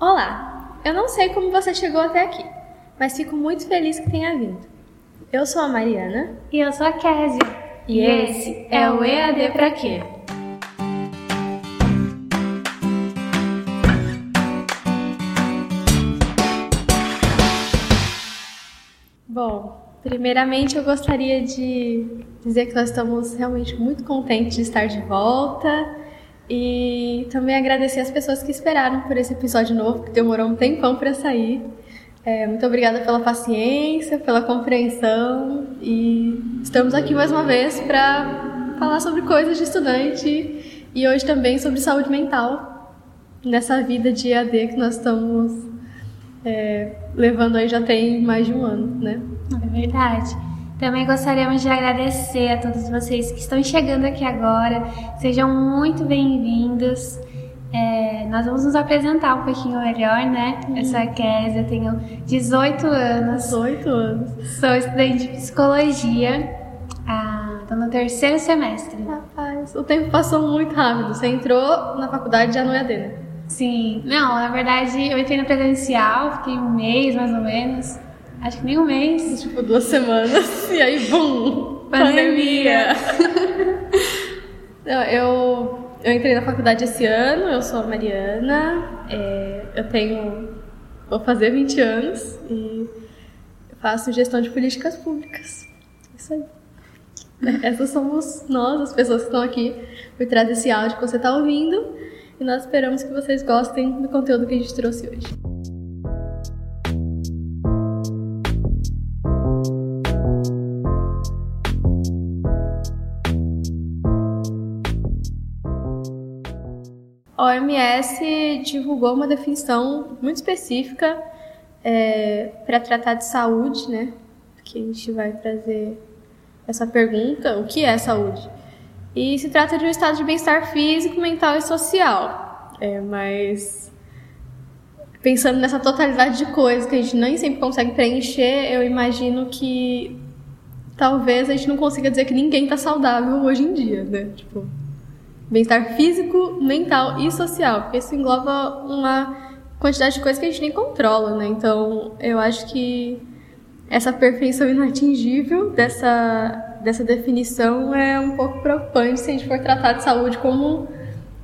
Olá! Eu não sei como você chegou até aqui, mas fico muito feliz que tenha vindo. Eu sou a Mariana. E eu sou a Késia. E, esse é o EAD Pra Quê? Bom, primeiramente eu gostaria de dizer que nós estamos realmente muito contentes de estar de volta e também agradecer as pessoas que esperaram por esse episódio novo, que demorou um tempão para sair. É, muito obrigada pela paciência, pela compreensão e estamos aqui mais uma vez para falar sobre coisas de estudante e hoje também sobre saúde mental nessa vida de EAD que nós estamos é, levando aí já tem mais de um ano, né? É verdade. Também gostaríamos de agradecer a todos vocês que estão chegando aqui agora. Sejam muito bem-vindos. É, nós vamos nos apresentar um pouquinho melhor, né? Uhum. Eu sou a Kézia, tenho 18 anos. 18 anos. Sou estudante de psicologia. Ah, tô no terceiro semestre. Rapaz, o tempo passou muito rápido. Você entrou na faculdade já não é né? Sim. Não, na verdade eu entrei no presencial, fiquei um mês mais ou menos. Acho que nem um mês. Tipo, duas semanas. E aí, bum! Pandemia! Não, eu, eu entrei na faculdade esse ano, eu sou a Mariana, é, eu tenho. vou fazer 20 anos e faço gestão de políticas públicas. Isso aí. Essas somos nós, as pessoas que estão aqui por trás desse áudio que você está ouvindo. E nós esperamos que vocês gostem do conteúdo que a gente trouxe hoje. Divulgou uma definição muito específica é, para tratar de saúde, né? Que a gente vai trazer essa pergunta: o que é saúde? E se trata de um estado de bem-estar físico, mental e social. É, mas pensando nessa totalidade de coisas que a gente nem sempre consegue preencher, eu imagino que talvez a gente não consiga dizer que ninguém está saudável hoje em dia, né? Tipo, Bem-estar físico, mental e social, porque isso engloba uma quantidade de coisas que a gente nem controla, né? Então, eu acho que essa perfeição inatingível dessa, dessa definição é um pouco preocupante se a gente for tratar de saúde como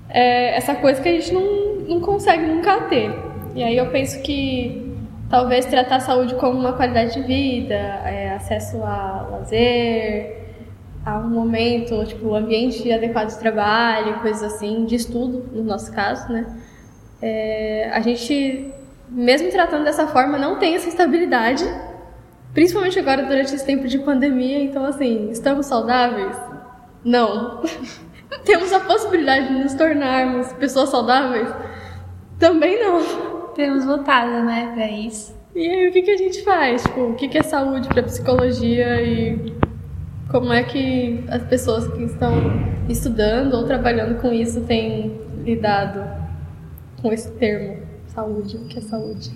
é, essa coisa que a gente não, não consegue nunca ter. E aí eu penso que talvez tratar a saúde como uma qualidade de vida, é, acesso a lazer, a um momento, tipo, o ambiente adequado de trabalho, coisas assim, de estudo, no nosso caso, né? É, a gente, mesmo tratando dessa forma, não tem essa estabilidade, principalmente agora durante esse tempo de pandemia. Então, assim, estamos saudáveis? Não. Temos a possibilidade de nos tornarmos pessoas saudáveis? Também não. Temos lutado, né, pra isso. E aí, o que, que a gente faz? Tipo, o que, que é saúde pra psicologia e como é que as pessoas que estão estudando ou trabalhando com isso têm lidado com esse termo saúde? O que é saúde?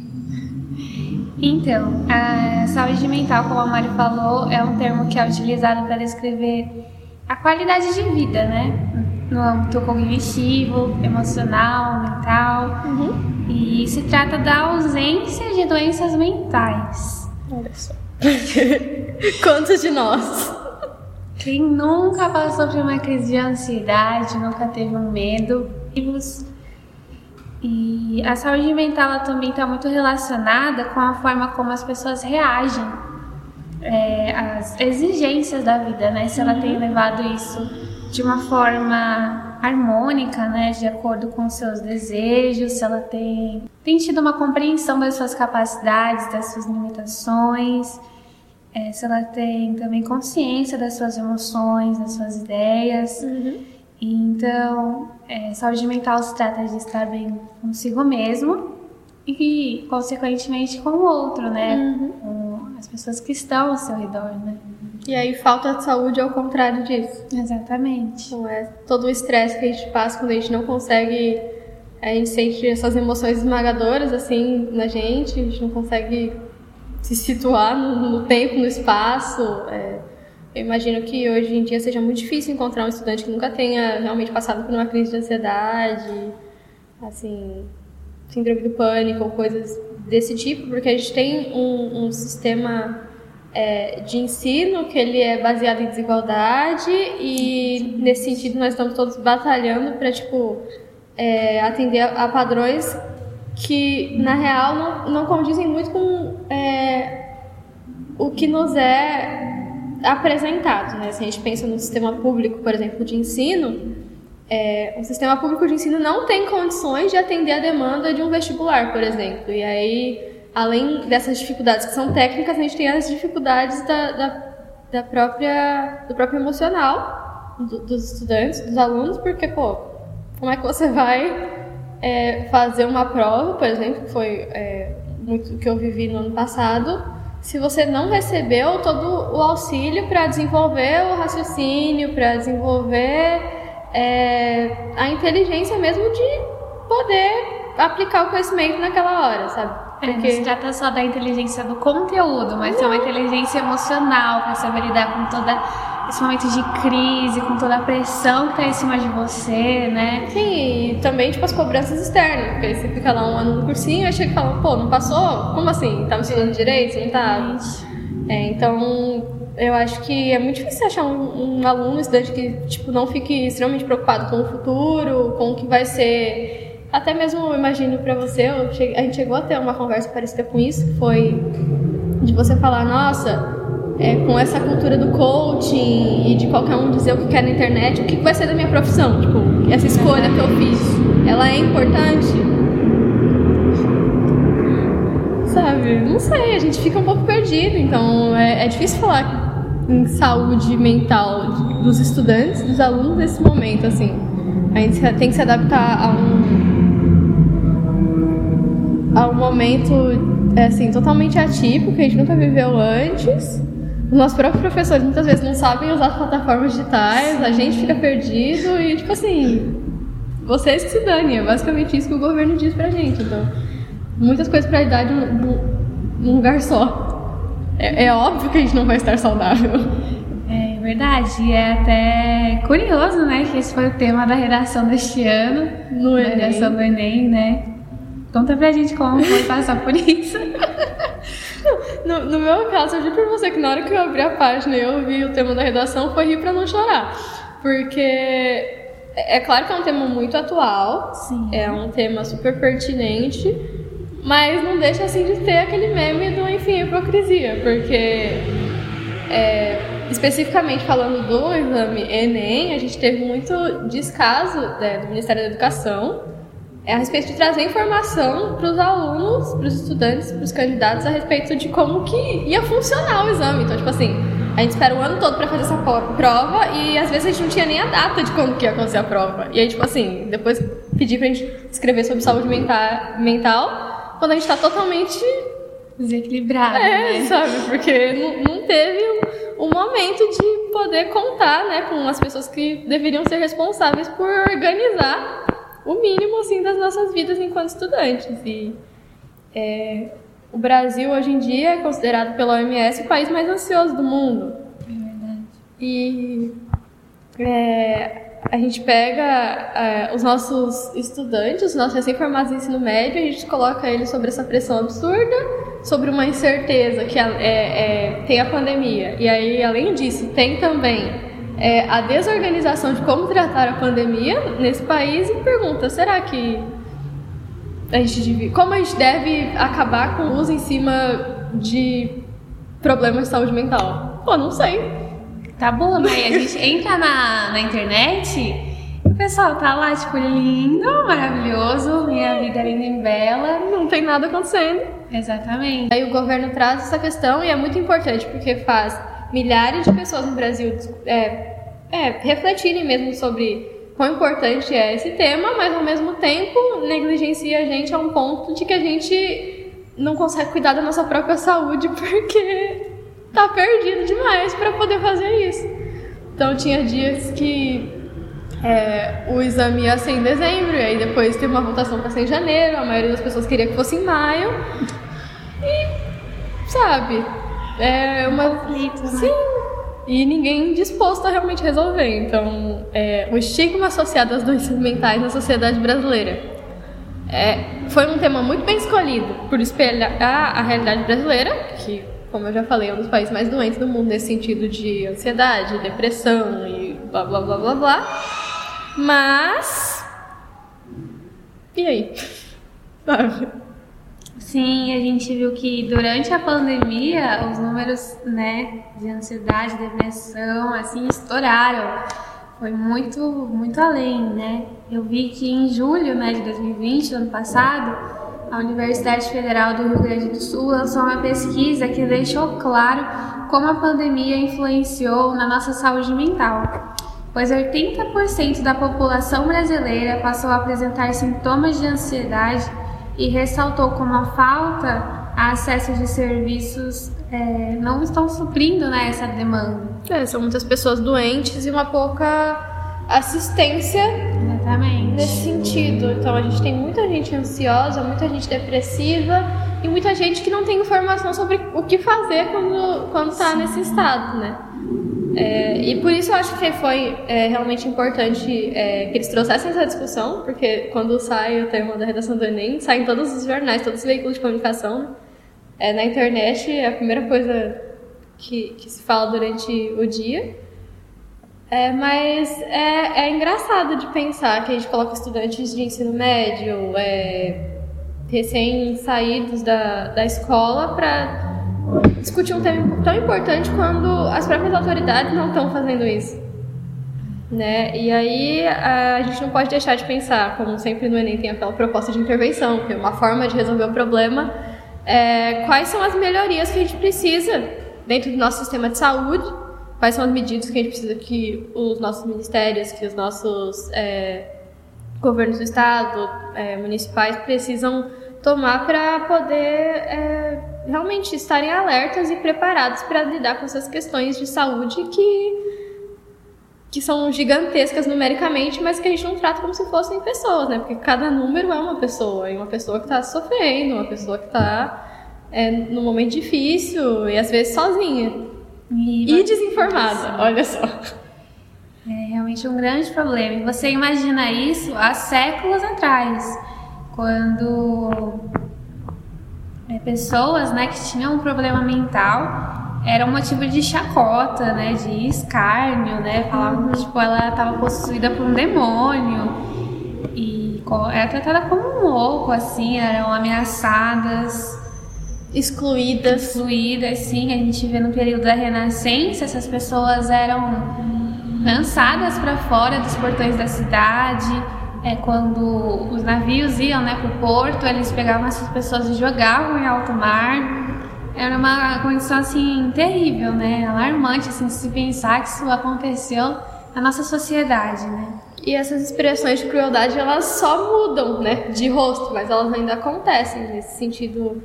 Então, a saúde mental, como a Mari falou, é um termo que é utilizado para descrever a qualidade de vida, né? No âmbito cognitivo, emocional, mental. Uhum. E se trata da ausência de doenças mentais. Olha só. Quantos de nós? Quem nunca passou por uma crise de ansiedade, nunca teve um medo. E a saúde mental também está muito relacionada com a forma como as pessoas reagem é, às exigências da vida, né? Se ela tem levado isso de uma forma harmônica, né? De acordo com seus desejos, se ela tem, tem tido uma compreensão das suas capacidades, das suas limitações é, se ela tem também consciência das suas emoções, das suas ideias. Uhum. Então, é, saúde mental se trata de estar bem consigo mesmo e, consequentemente, com o outro, né? Uhum. Com as pessoas que estão ao seu redor, né? E aí, falta de saúde é o contrário disso. Exatamente. Então, é todo o estresse que a gente passa quando a gente não consegue. A gente sente essas emoções esmagadoras, assim, na gente, a gente não consegue se situar no, no tempo, no espaço. É, eu imagino que hoje em dia seja muito difícil encontrar um estudante que nunca tenha realmente passado por uma crise de ansiedade. Assim, síndrome do pânico ou coisas desse tipo, porque a gente tem um, um sistema é, de ensino que ele é baseado em desigualdade e nesse sentido nós estamos todos batalhando para tipo é, atender a, padrões que na real não, não condizem muito com é, o que nos é apresentado, né? Se a gente pensa no sistema público, por exemplo, de ensino, é, o sistema público de ensino não tem condições de atender a demanda de um vestibular, por exemplo. E aí, além dessas dificuldades que são técnicas, a gente tem as dificuldades da, da, da própria, do próprio emocional do, dos estudantes, dos alunos, porque, pô, como é que você vai é, fazer uma prova, por exemplo, que foi é, muito que eu vivi no ano passado, se você não recebeu todo o auxílio para desenvolver o raciocínio, para desenvolver é, a inteligência mesmo de poder aplicar o conhecimento naquela hora, sabe? Porque... É, não se trata só da inteligência do conteúdo, mas é uma inteligência emocional para saber lidar com toda esse momento de crise, com toda a pressão que tá em cima de você, né? Sim, e também, tipo, as cobranças externas, porque você fica lá um ano no cursinho e chega e fala, pô, não passou? Como assim? Tava estudando direito? Não tava? É, então, eu acho que é muito difícil achar um, um aluno, um estudante que, tipo, não fique extremamente preocupado com o futuro, com o que vai ser... Até mesmo, eu imagino pra você, cheguei, a gente chegou a ter uma conversa parecida com isso, que foi de você falar, nossa é, com essa cultura do coaching e de qualquer um dizer o que quer na internet, o que vai ser da minha profissão? Tipo, essa escolha que eu fiz, ela é importante? Sabe? Não sei, a gente fica um pouco perdido, então é, é difícil falar em saúde mental dos estudantes, dos alunos nesse momento, assim. A gente tem que se adaptar a um a um momento assim totalmente atípico que a gente nunca viveu antes os nossos próprios professores muitas vezes não sabem usar as plataformas digitais, a gente fica perdido e, tipo assim, vocês que se dane. É basicamente isso que o governo diz pra gente. Então, muitas coisas pra idade num, lugar só. É, é, óbvio que a gente não vai estar saudável. É verdade. E é até curioso, né, que esse foi o tema da redação deste ano. No Enem. redação do Enem, né? Conta pra gente como foi passar por isso. No, no, meu caso, eu juro pra você que na hora que eu abri a página e eu vi o tema da redação, foi rir pra não chorar. Porque é, é claro que é um tema muito atual, Sim. é um tema super pertinente, mas não deixa assim de ter aquele meme do, enfim, hipocrisia, porque é, especificamente falando do exame Enem, a gente teve muito descaso né, do Ministério da Educação é a respeito de trazer informação para os alunos, para os estudantes, para os candidatos a respeito de como que ia funcionar o exame. Então, tipo assim, a gente espera o ano todo para fazer essa prova e às vezes a gente não tinha nem a data de quando que ia acontecer a prova. E aí, tipo assim, depois pedir para a gente escrever sobre saúde mental, quando a gente está totalmente desequilibrado, é, né? sabe? Porque não, não teve um, um, momento de poder contar, né, com as pessoas que deveriam ser responsáveis por organizar o mínimo assim das nossas vidas enquanto estudantes. E é, o Brasil hoje em dia é considerado pela OMS o país mais ansioso do mundo. É verdade. E é, a gente pega é, os nossos estudantes, os nossos recém-formados em ensino médio, a gente coloca eles sobre essa pressão absurda, sobre uma incerteza que é, é, tem a pandemia. E aí, além disso, tem também é, a desorganização de como tratar a pandemia nesse país e pergunta: será que a gente deve, como a gente deve acabar com o uso em cima de problemas de saúde mental? Pô, não sei. Tá bom, né? A gente entra na, na internet o pessoal tá lá, tipo, lindo, maravilhoso, minha vida é linda e bela. Não tem nada acontecendo. Exatamente. Aí o governo traz essa questão e é muito importante porque faz milhares de pessoas no Brasil é, é, refletirem mesmo sobre quão importante é esse tema, mas ao mesmo tempo negligencia a gente a um ponto de que a gente não consegue cuidar da nossa própria saúde porque tá perdido demais para poder fazer isso. Então tinha dias que é, o exame ia ser em dezembro, e aí depois teve uma votação para ser em janeiro, a maioria das pessoas queria que fosse em maio. E, sabe, é uma. Conflito, né? Sim. E ninguém disposto a realmente resolver. Então, é, o estigma associado às doenças mentais na sociedade brasileira é, foi um tema muito bem escolhido por espelhar a, a realidade brasileira, que, como eu já falei, é um dos países mais doentes do mundo nesse sentido de ansiedade, depressão e blá blá blá blá blá. Mas. E aí? Sabe? Sim, a gente viu que durante a pandemia os números, né, de ansiedade, depressão, assim, estouraram. Foi muito, muito além, né? Eu vi que em julho, né, de 2020, ano passado, a Universidade Federal do Rio Grande do Sul lançou uma pesquisa que deixou claro como a pandemia influenciou na nossa saúde mental. Pois 80% da população brasileira passou a apresentar sintomas de ansiedade e ressaltou como a falta a acesso de serviços é, não estão suprindo né, essa demanda. É, são muitas pessoas doentes e uma pouca assistência Exatamente. nesse sentido. Então a gente tem muita gente ansiosa, muita gente depressiva e muita gente que não tem informação sobre o que fazer quando quando está nesse estado, né? É, e por isso eu acho que foi é, realmente importante é, que eles trouxessem essa discussão, porque quando sai o tema da redação do Enem, saem todos os jornais, todos os veículos de comunicação. É, na internet é a primeira coisa que, que se fala durante o dia. É, mas é, é engraçado de pensar que a gente coloca estudantes de ensino médio, recém-saídos da, da escola, para discutir um tema tão importante quando as próprias autoridades não estão fazendo isso. Né? E aí a gente não pode deixar de pensar, como sempre no Enem tem aquela proposta de intervenção, que é uma forma de resolver o problema, é, quais são as melhorias que a gente precisa dentro do nosso sistema de saúde, quais são as medidas que a gente precisa que os nossos ministérios, que os nossos é, governos do estado, é, municipais precisam tomar para poder é, realmente estarem alertas e preparados para lidar com essas questões de saúde que que são gigantescas numericamente, mas que a gente não trata como se fossem pessoas, né? Porque cada número é uma pessoa, e uma pessoa que está sofrendo, uma pessoa que está é, num momento difícil e às vezes sozinha e, e desinformada. Olha só. É realmente um grande problema. Você imagina isso há séculos atrás quando é, pessoas né, que tinham um problema mental era um motivo de chacota, né, de escárnio, né, falavam que tipo, ela estava possuída por um demônio e era tratada como um louco, assim, eram ameaçadas, excluídas, excluídas, sim, a gente vê no período da Renascença essas pessoas eram lançadas para fora dos portões da cidade, é, quando os navios iam né, para o porto, eles pegavam essas pessoas e jogavam em alto mar. Era uma condição assim terrível, né? Alarmante assim, se pensar que isso aconteceu na nossa sociedade, né? E essas expressões de crueldade elas só mudam, né, de rosto, mas elas ainda acontecem nesse sentido,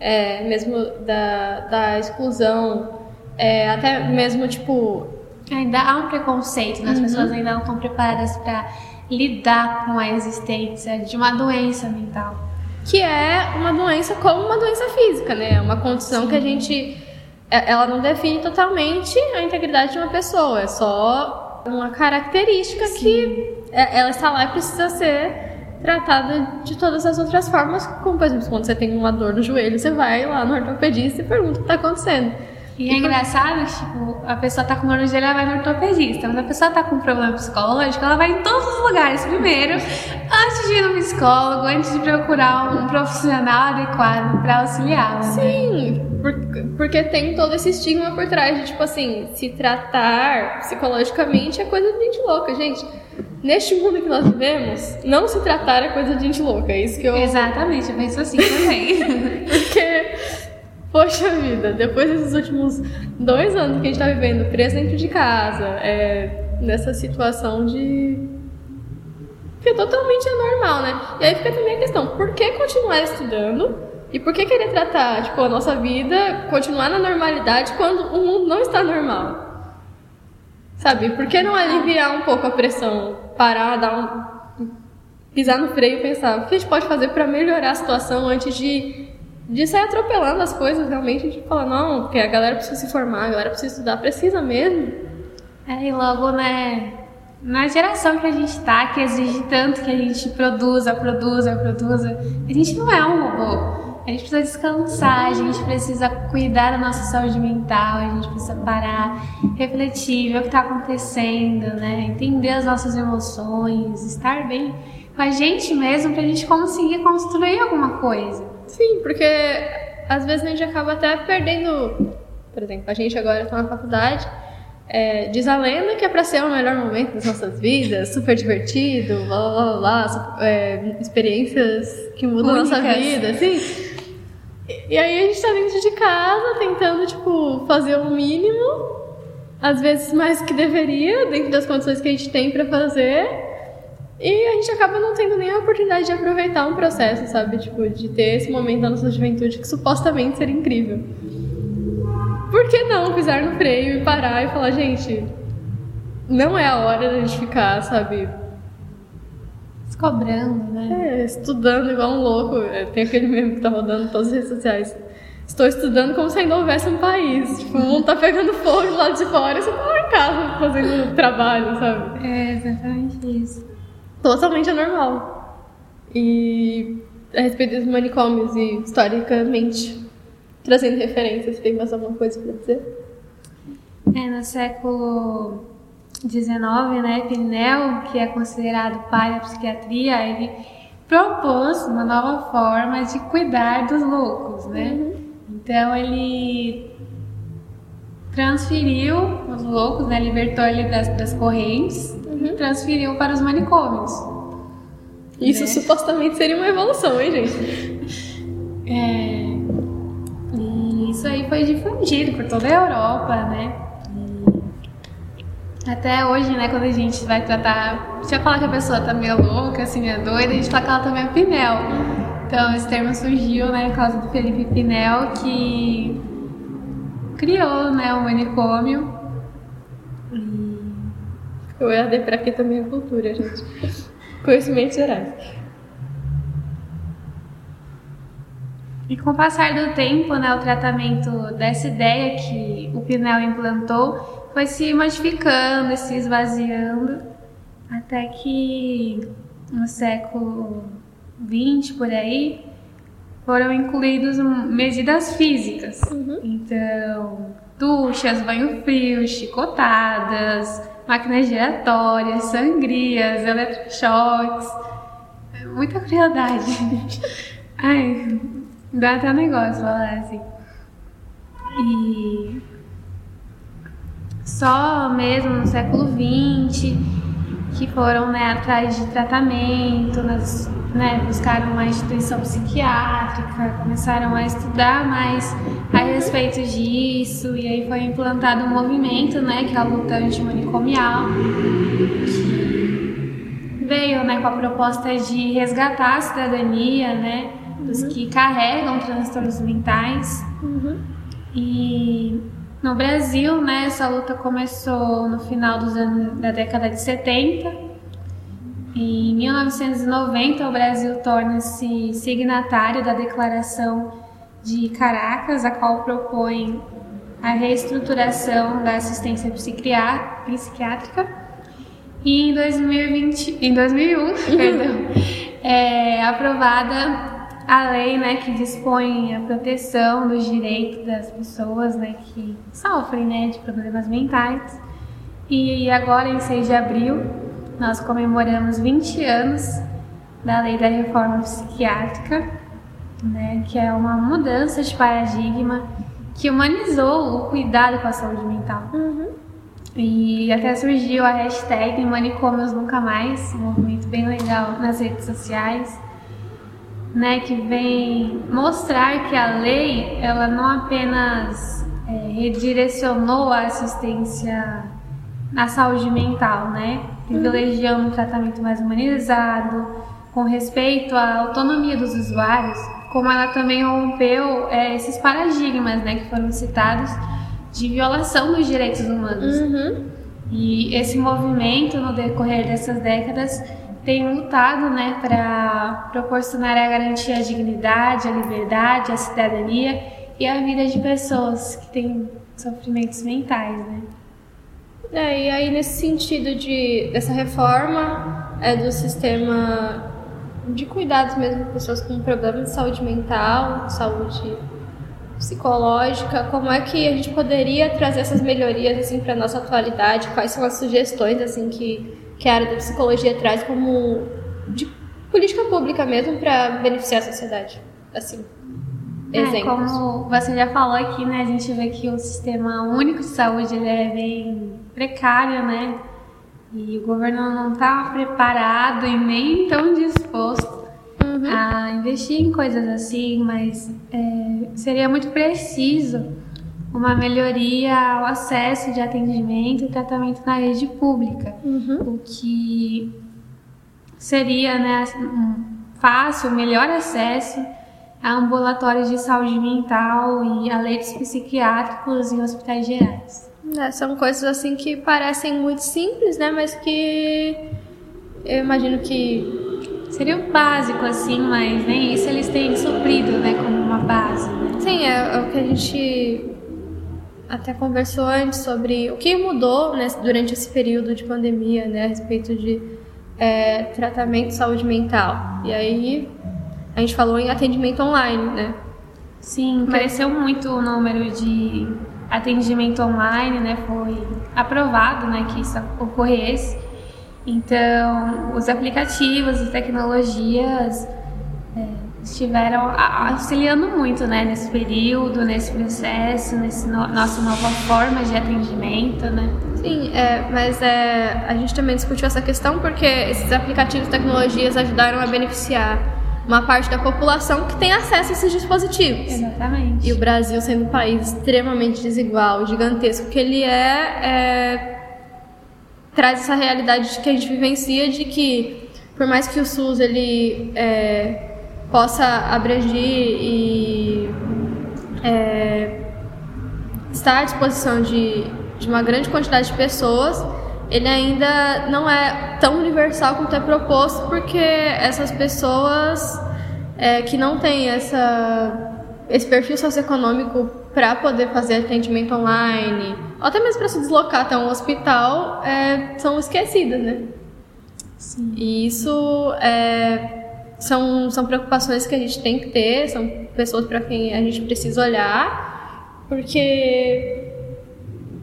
é, mesmo da, da exclusão, é, até mesmo tipo ainda há um preconceito, né? as uhum. pessoas ainda não estão preparadas para lidar com a existência de uma doença mental. Que é uma doença como uma doença física, né? É uma condição Sim. que a gente. É, ela não define totalmente a integridade de uma pessoa, é só uma característica Sim. que é, ela está lá e precisa ser tratada de todas as outras formas, como por exemplo, quando você tem uma dor no joelho, você vai lá no ortopedista e pergunta o que está acontecendo. E é engraçado, tipo, a pessoa tá com dor no joelho, ela vai no ortopedista. Mas a pessoa tá com um problema psicológico, ela vai em todos os lugares primeiro, antes de ir no psicólogo, antes de procurar um profissional adequado para auxiliá-la. Né? Sim, porque tem todo esse estigma por trás de, tipo assim, se tratar psicologicamente é coisa de gente louca, gente. Neste mundo que nós vivemos, não se tratar é coisa de gente louca. É isso que eu. Exatamente, eu penso assim também. porque Poxa vida, depois desses últimos dois anos que a gente está vivendo preso dentro de casa, é, nessa situação de. que é totalmente anormal, né? E aí fica também a questão: por que continuar estudando e por que querer tratar tipo, a nossa vida, continuar na normalidade quando o mundo não está normal? Sabe? Por que não aliviar um pouco a pressão? Parar, dar um. pisar no freio e pensar o que a gente pode fazer para melhorar a situação antes de de sair atropelando as coisas realmente, a gente fala, não, porque a galera precisa se formar, a galera precisa estudar, precisa mesmo. É, e logo, né, na geração que a gente está, que exige tanto que a gente produza, produza, produza, a gente não é um robô. A gente precisa descansar, a gente precisa cuidar da nossa saúde mental, a gente precisa parar, refletir, ver o que está acontecendo, né? Entender as nossas emoções, estar bem com a gente mesmo para a gente conseguir construir alguma coisa. Sim, porque às vezes a gente acaba até perdendo. Por exemplo, a gente agora está na faculdade, é, diz a lenda que é para ser o melhor momento das nossas vidas, super divertido, blá blá blá, é, experiências que mudam nossa vida, assim. E aí a gente tá dentro de casa tentando, tipo, fazer o mínimo, às vezes mais que deveria, dentro das condições que a gente tem para fazer. E a gente acaba não tendo nem a oportunidade de aproveitar um processo, sabe? Tipo, de ter esse momento da nossa juventude que supostamente seria incrível. Por que não pisar no freio e parar e falar, gente, não é a hora da gente ficar, sabe, cobrando, né? É, estudando igual um louco. É, tem aquele meme que tá rodando em todas as redes sociais. Estou estudando como se ainda houvesse um país. Tipo, o mundo tá pegando fogo lá de fora e você tá lá em casa fazendo trabalho, sabe? É exatamente isso. Totalmente anormal. E a respeito dos manicômios e historicamente, trazendo referências, tem mais alguma coisa para dizer? É, no século 19, né, Pinel, que é considerado pai da psiquiatria, ele propôs uma nova forma de cuidar dos loucos, né? Uhum. Então ele transferiu os loucos, né, libertou ele das, das correntes uhum. transferiu para os manicômios. Isso né? supostamente seria uma evolução, hein, gente? É, e isso aí foi difundido por toda a Europa, né? Até hoje, né, quando a gente vai tratar. Se eu falar que a pessoa tá meio louca, assim, é doida, a gente fala que ela também é Pinel. Então, esse termo surgiu, né, por causa do Felipe Pinel, que criou, né, o manicômio. O EAD pra quê também é cultura, gente. Conhecimentos gerais. E com o passar do tempo, né, o tratamento dessa ideia que o Pinel implantou foi se modificando e se esvaziando até que no século XX por aí foram incluídos medidas físicas. Uhum. Então, duchas, banho frio, chicotadas, máquinas giratórias, sangrias, eletrochoques. Muita crueldade. Ai, dá até um negócio falar assim. E só mesmo no século XX que foram né, atrás de tratamento, nas, né, buscaram uma instituição psiquiátrica, começaram a estudar mais a respeito disso, e aí foi implantado um movimento, né, que é a luta antimanicomial, que veio né, com a proposta de resgatar a cidadania né, dos que carregam transtornos mentais. Uhum. E no Brasil, né, essa luta começou no final dos anos, da década de 70. Em 1990, o Brasil torna-se signatário da Declaração de Caracas, a qual propõe a reestruturação da assistência psiquiátrica. E em 2020, em 2001, perdão, é aprovada a lei né, que dispõe a proteção dos direitos das pessoas né, que sofrem né, de problemas mentais. E agora, em 6 de abril, nós comemoramos 20 anos da lei da reforma psiquiátrica, né, que é uma mudança de paradigma que humanizou o cuidado com a saúde mental. Uhum. E até surgiu a hashtag Manicômios Nunca Mais, um movimento bem legal nas redes sociais né, que vem mostrar que a lei ela não apenas é, redirecionou a assistência na saúde mental, né, privilegiando um tratamento mais humanizado, com respeito à autonomia dos usuários, como ela também rompeu é, esses paradigmas, né, que foram citados de violação dos direitos humanos. Uhum. E esse movimento, no decorrer dessas décadas, tem lutado né, para proporcionar a garantia à dignidade, à liberdade, à cidadania e à vida de pessoas que têm sofrimentos mentais. Né? É, e aí nesse sentido de dessa reforma é do sistema de cuidados mesmo de pessoas com problemas de saúde mental, saúde psicológica, como é que a gente poderia trazer essas melhorias assim para nossa atualidade? Quais são as sugestões assim que que a área da psicologia traz como de política pública mesmo para beneficiar a sociedade? Assim, é, como você já falou aqui, né? A gente vê que o sistema único de saúde ele é bem precário, né? E o governo não está preparado e nem tão disposto uhum. a investir em coisas assim, mas é, seria muito preciso uma melhoria ao acesso de atendimento e tratamento na rede pública, uhum. o que seria né, um fácil, melhor acesso a ambulatórios de saúde mental e a leitos psiquiátricos em hospitais gerais. É, são coisas assim que parecem muito simples, né? Mas que eu imagino que seria o básico assim, mas nem isso eles têm suprido, né, como uma base. Né? Sim, é, é, o que a gente até conversou antes sobre o que mudou né, durante esse período de pandemia, né, a respeito de é, tratamento de saúde mental. E aí a gente falou em atendimento online, né? Sim, cresceu muito o número de atendimento online, né? Foi aprovado, né, que isso ocorresse. Então, os aplicativos e tecnologias é, estiveram auxiliando muito, né, nesse período, nesse processo, nesse no, nossa nova forma de atendimento, né? Sim, é, mas é, a gente também discutiu essa questão porque esses aplicativos tecnologias ajudaram a beneficiar uma parte da população que tem acesso a esses dispositivos. Exatamente. E o Brasil sendo um país extremamente desigual, gigantesco que ele é, é traz essa realidade que a gente vivencia de que por mais que o SUS ele é, possa abranger e é, estar à disposição de, de uma grande quantidade de pessoas, ele ainda não é tão universal quanto é proposto, porque essas pessoas é, que não têm essa, esse perfil socioeconômico para poder fazer atendimento online, ou até mesmo para se deslocar até um hospital, é, são esquecidas, né? Sim. E isso é, são, são preocupações que a gente tem que ter, são pessoas para quem a gente precisa olhar, porque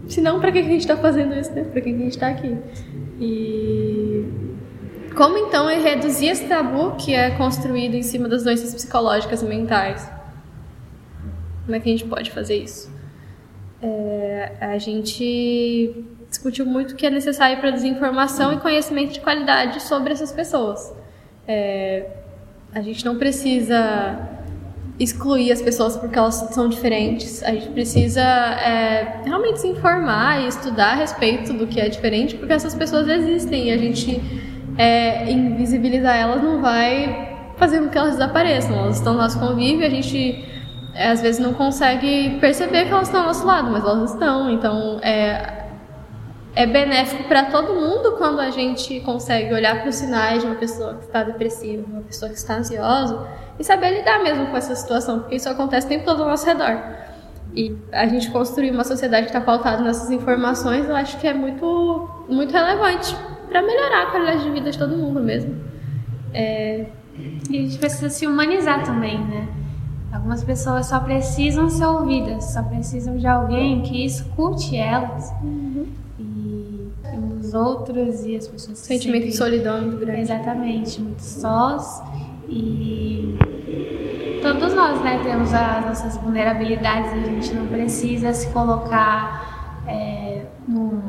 Senão, para que a gente está fazendo isso, né? Para que a gente está aqui? E como então é reduzir esse tabu que é construído em cima das doenças psicológicas e mentais? Como é que a gente pode fazer isso? É, a gente discutiu muito que é necessário produzir informação e conhecimento de qualidade sobre essas pessoas. É, a gente não precisa excluir as pessoas porque elas são diferentes. A gente precisa é, realmente se informar e estudar a respeito do que é diferente, porque essas pessoas existem e a gente é, invisibilizar elas não vai fazer com que elas desapareçam. Elas estão no nosso convívio, a gente é, às vezes não consegue perceber que elas estão ao nosso lado, mas elas estão. Então é, é benéfico para todo mundo quando a gente consegue olhar para os sinais de uma pessoa que está depressiva, uma pessoa que está ansiosa e saber lidar mesmo com essa situação, porque isso acontece o tempo todo ao nosso redor. E a gente construir uma sociedade que está pautada nessas informações, eu acho que é muito, muito relevante para melhorar a qualidade de vida de todo mundo mesmo. É... E a gente precisa se humanizar também, né? Algumas pessoas só precisam ser ouvidas, só precisam de alguém que escute elas. Uhum. E os outros e as pessoas. Sentimento de solidão muito grande. Exatamente, muito sós. E todos nós né, temos as nossas vulnerabilidades, a gente não precisa se colocar é, num,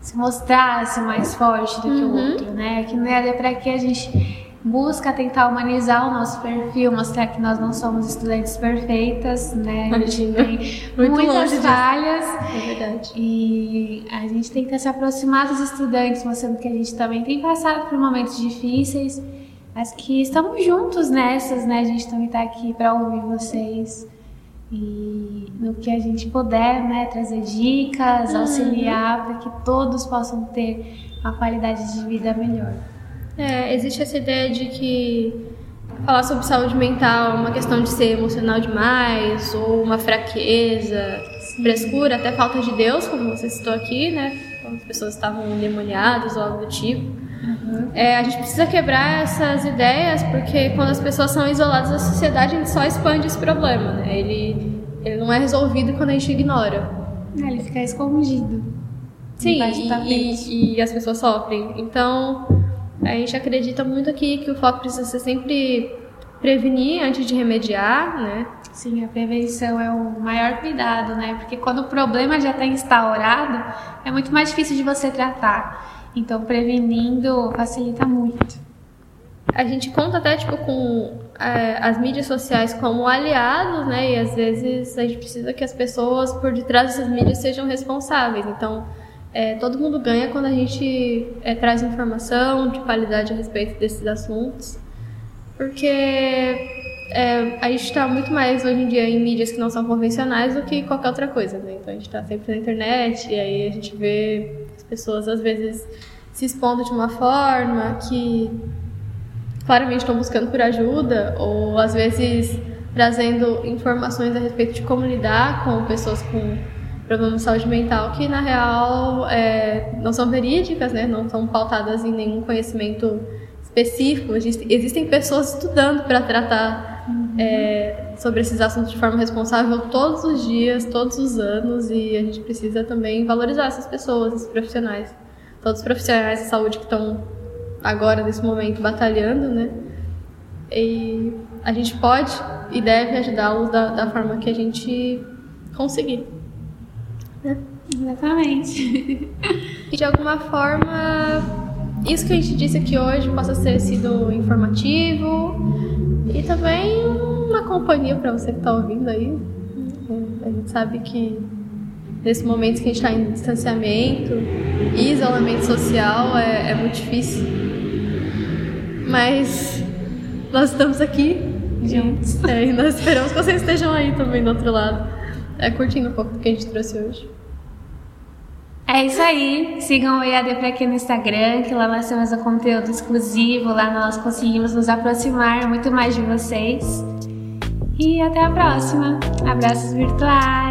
se mostrar assim, mais forte do que uhum. o outro, né? Que não é para que a gente busca tentar humanizar o nosso perfil, mostrar que nós não somos estudantes perfeitas, né? A gente tem muitas falhas. É verdade. E a gente tenta se aproximar dos estudantes, mostrando que a gente também tem passado por momentos difíceis mas que estamos juntos nessas, né? A gente também está aqui para ouvir vocês e no que a gente puder, né? Trazer dicas, uhum. auxiliar para que todos possam ter uma qualidade de vida melhor. É, existe essa ideia de que falar sobre saúde mental é uma questão de ser emocional demais ou uma fraqueza. frescura, até falta de Deus, como você citou aqui, né? Quando as pessoas estavam endemoniadas ou algo do tipo. Uhum. É, a gente precisa quebrar essas ideias, porque quando as pessoas são isoladas da sociedade, a gente só expande esse problema, né? Ele, ele não é resolvido quando a gente ignora. É, ele fica escondido. Sim, e, e, as pessoas sofrem. Então, a gente acredita muito aqui que o foco precisa ser sempre prevenir antes de remediar, né? Sim, a prevenção é o maior cuidado, né? Porque quando o problema já está instaurado, é muito mais difícil de você tratar. Então, prevenindo facilita muito. A gente conta até tipo com é, as mídias sociais como aliados, né? E às vezes a gente precisa que as pessoas por detrás dessas mídias sejam responsáveis. Então, é, todo mundo ganha quando a gente é, traz informação de qualidade a respeito desses assuntos, porque é, a gente está muito mais hoje em dia em mídias que não são convencionais do que qualquer outra coisa, né? Então a gente está sempre na internet e aí a gente vê pessoas às vezes se expondo de uma forma que claramente estão buscando por ajuda ou às vezes trazendo informações a respeito de como lidar com pessoas com problemas de saúde mental que na real é, não são verídicas, né? Não são pautadas em nenhum conhecimento específico. Existem pessoas estudando para tratar é, sobre esses assuntos de forma responsável todos os dias, todos os anos, e a gente precisa também valorizar essas pessoas, esses profissionais. Todos os profissionais de saúde que estão agora, nesse momento, batalhando, né? E a gente pode e deve ajudá-los da, da forma que a gente conseguir. Né? Exatamente. E de alguma forma, isso que a gente disse aqui hoje possa ter sido informativo e também uma companhia para você que está ouvindo aí. A gente sabe que nesse momento que a gente está em distanciamento e isolamento social é, é muito difícil. Mas nós estamos aqui juntos. É, e nós esperamos que vocês estejam aí também do outro lado é, curtindo um pouco do que a gente trouxe hoje. É isso aí. Sigam o EAD para aqui no Instagram, que lá nós temos um conteúdo exclusivo. Lá nós conseguimos nos aproximar muito mais de vocês. E até a próxima. Abraços virtuais.